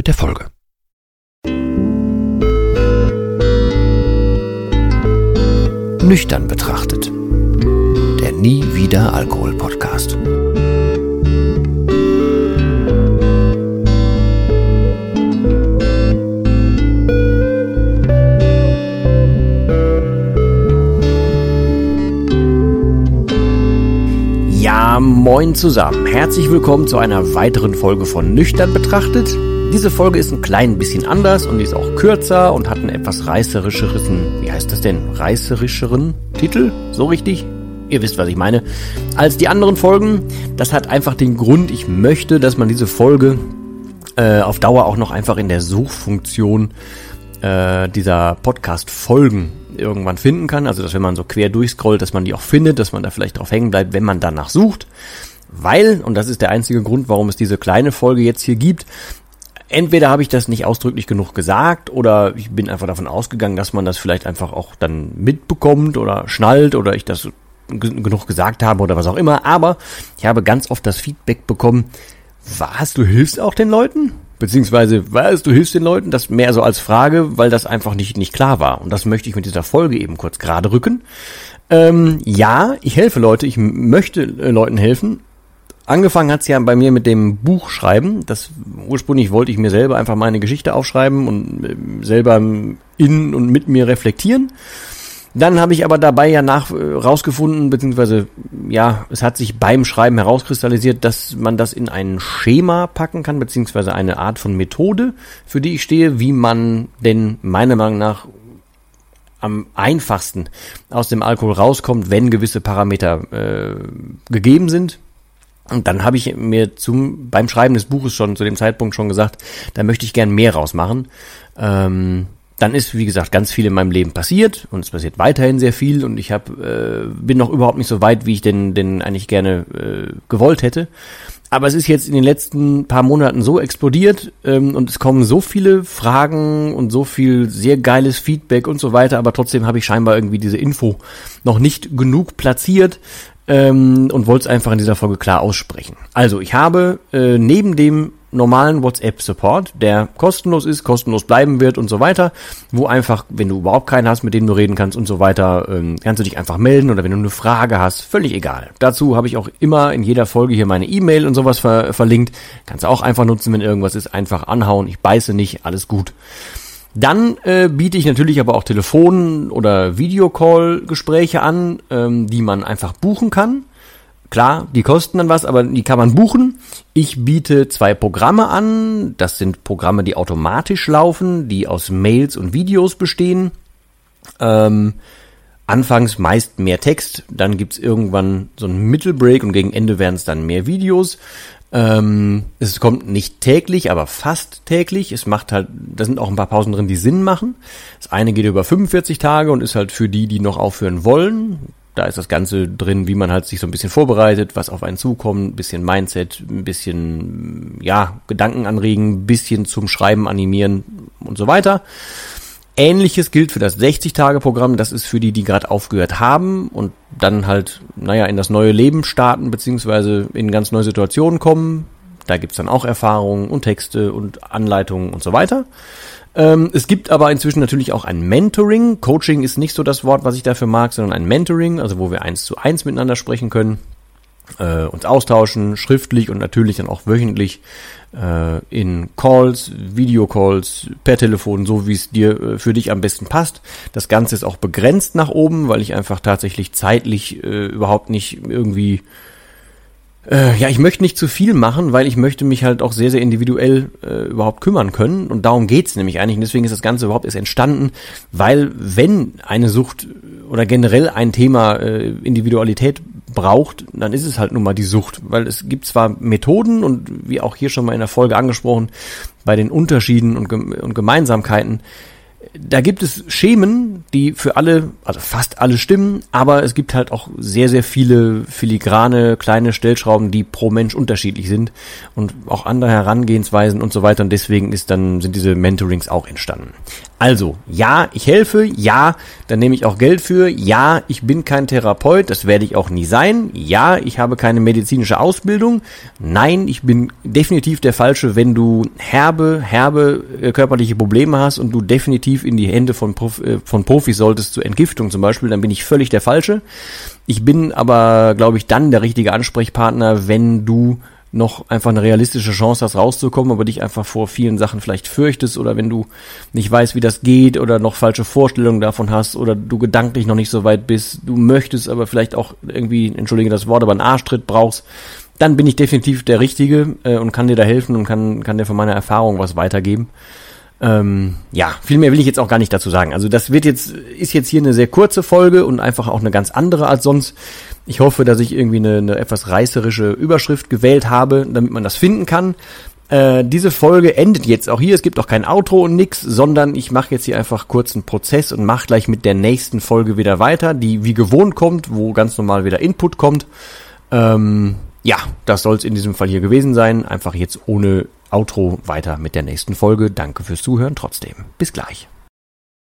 mit der Folge. Nüchtern betrachtet. Der Nie wieder Alkohol Podcast. Ja, moin zusammen. Herzlich willkommen zu einer weiteren Folge von Nüchtern betrachtet. Diese Folge ist ein klein bisschen anders und ist auch kürzer und hat einen etwas reißerischeren, wie heißt das denn, reißerischeren Titel? So richtig? Ihr wisst, was ich meine. Als die anderen Folgen. Das hat einfach den Grund, ich möchte, dass man diese Folge äh, auf Dauer auch noch einfach in der Suchfunktion äh, dieser Podcast-Folgen irgendwann finden kann. Also, dass wenn man so quer durchscrollt, dass man die auch findet, dass man da vielleicht drauf hängen bleibt, wenn man danach sucht. Weil, und das ist der einzige Grund, warum es diese kleine Folge jetzt hier gibt, entweder habe ich das nicht ausdrücklich genug gesagt oder ich bin einfach davon ausgegangen, dass man das vielleicht einfach auch dann mitbekommt oder schnallt oder ich das genug gesagt habe oder was auch immer. Aber ich habe ganz oft das Feedback bekommen, was, du hilfst auch den Leuten? Beziehungsweise, was, du hilfst den Leuten? Das mehr so als Frage, weil das einfach nicht, nicht klar war. Und das möchte ich mit dieser Folge eben kurz gerade rücken. Ähm, ja, ich helfe Leute, ich möchte äh, Leuten helfen. Angefangen hat's ja bei mir mit dem Buchschreiben. Das ursprünglich wollte ich mir selber einfach meine Geschichte aufschreiben und äh, selber in und mit mir reflektieren. Dann habe ich aber dabei ja nach äh, rausgefunden, beziehungsweise ja, es hat sich beim Schreiben herauskristallisiert, dass man das in ein Schema packen kann, beziehungsweise eine Art von Methode, für die ich stehe, wie man denn meiner Meinung nach am einfachsten aus dem Alkohol rauskommt, wenn gewisse Parameter äh, gegeben sind. Und dann habe ich mir zum beim Schreiben des Buches schon zu dem Zeitpunkt schon gesagt, da möchte ich gern mehr rausmachen. Ähm, dann ist, wie gesagt, ganz viel in meinem Leben passiert und es passiert weiterhin sehr viel und ich hab, äh, bin noch überhaupt nicht so weit, wie ich denn, denn eigentlich gerne äh, gewollt hätte. Aber es ist jetzt in den letzten paar Monaten so explodiert ähm, und es kommen so viele Fragen und so viel sehr geiles Feedback und so weiter, aber trotzdem habe ich scheinbar irgendwie diese Info noch nicht genug platziert ähm, und wollte es einfach in dieser Folge klar aussprechen. Also ich habe äh, neben dem normalen WhatsApp-Support, der kostenlos ist, kostenlos bleiben wird und so weiter, wo einfach, wenn du überhaupt keinen hast, mit dem du reden kannst und so weiter, ähm, kannst du dich einfach melden oder wenn du eine Frage hast, völlig egal. Dazu habe ich auch immer in jeder Folge hier meine E-Mail und sowas ver verlinkt. Kannst du auch einfach nutzen, wenn irgendwas ist, einfach anhauen, ich beiße nicht, alles gut. Dann äh, biete ich natürlich aber auch Telefon- oder Videocall-Gespräche an, ähm, die man einfach buchen kann. Klar, die kosten dann was, aber die kann man buchen. Ich biete zwei Programme an. Das sind Programme, die automatisch laufen, die aus Mails und Videos bestehen. Ähm, anfangs meist mehr Text, dann gibt's irgendwann so einen Mittelbreak und gegen Ende werden es dann mehr Videos. Ähm, es kommt nicht täglich, aber fast täglich. Es macht halt, da sind auch ein paar Pausen drin, die Sinn machen. Das eine geht über 45 Tage und ist halt für die, die noch aufhören wollen. Da ist das Ganze drin, wie man halt sich so ein bisschen vorbereitet, was auf einen zukommt, ein bisschen Mindset, ein bisschen, ja, Gedanken anregen, ein bisschen zum Schreiben animieren und so weiter. Ähnliches gilt für das 60-Tage-Programm. Das ist für die, die gerade aufgehört haben und dann halt, naja, in das neue Leben starten, beziehungsweise in ganz neue Situationen kommen. Da gibt's dann auch Erfahrungen und Texte und Anleitungen und so weiter. Ähm, es gibt aber inzwischen natürlich auch ein Mentoring. Coaching ist nicht so das Wort, was ich dafür mag, sondern ein Mentoring, also wo wir eins zu eins miteinander sprechen können, äh, uns austauschen, schriftlich und natürlich dann auch wöchentlich äh, in Calls, Videocalls, per Telefon, so wie es dir äh, für dich am besten passt. Das Ganze ist auch begrenzt nach oben, weil ich einfach tatsächlich zeitlich äh, überhaupt nicht irgendwie äh, ja, ich möchte nicht zu viel machen, weil ich möchte mich halt auch sehr, sehr individuell äh, überhaupt kümmern können. Und darum geht's nämlich eigentlich. Und deswegen ist das Ganze überhaupt erst entstanden, weil wenn eine Sucht oder generell ein Thema äh, Individualität braucht, dann ist es halt nun mal die Sucht, weil es gibt zwar Methoden und wie auch hier schon mal in der Folge angesprochen, bei den Unterschieden und, und Gemeinsamkeiten, da gibt es Schemen, die für alle, also fast alle stimmen, aber es gibt halt auch sehr, sehr viele filigrane kleine Stellschrauben, die pro Mensch unterschiedlich sind und auch andere Herangehensweisen und so weiter und deswegen ist dann, sind diese Mentorings auch entstanden. Also, ja, ich helfe, ja, dann nehme ich auch Geld für, ja, ich bin kein Therapeut, das werde ich auch nie sein, ja, ich habe keine medizinische Ausbildung, nein, ich bin definitiv der Falsche, wenn du herbe, herbe äh, körperliche Probleme hast und du definitiv in die Hände von, Prof, äh, von Profis solltest, zur Entgiftung zum Beispiel, dann bin ich völlig der Falsche. Ich bin aber, glaube ich, dann der richtige Ansprechpartner, wenn du noch einfach eine realistische Chance hast, rauszukommen, aber dich einfach vor vielen Sachen vielleicht fürchtest oder wenn du nicht weißt, wie das geht oder noch falsche Vorstellungen davon hast oder du gedanklich noch nicht so weit bist, du möchtest aber vielleicht auch irgendwie, entschuldige das Wort, aber einen Arschtritt brauchst, dann bin ich definitiv der Richtige äh, und kann dir da helfen und kann, kann dir von meiner Erfahrung was weitergeben. Ähm, ja, viel mehr will ich jetzt auch gar nicht dazu sagen. Also das wird jetzt, ist jetzt hier eine sehr kurze Folge und einfach auch eine ganz andere als sonst. Ich hoffe, dass ich irgendwie eine, eine etwas reißerische Überschrift gewählt habe, damit man das finden kann. Äh, diese Folge endet jetzt auch hier. Es gibt auch kein Outro und nix, sondern ich mache jetzt hier einfach kurz einen Prozess und mache gleich mit der nächsten Folge wieder weiter, die wie gewohnt kommt, wo ganz normal wieder Input kommt. Ähm, ja, das soll es in diesem Fall hier gewesen sein. Einfach jetzt ohne Outro weiter mit der nächsten Folge. Danke fürs Zuhören trotzdem. Bis gleich.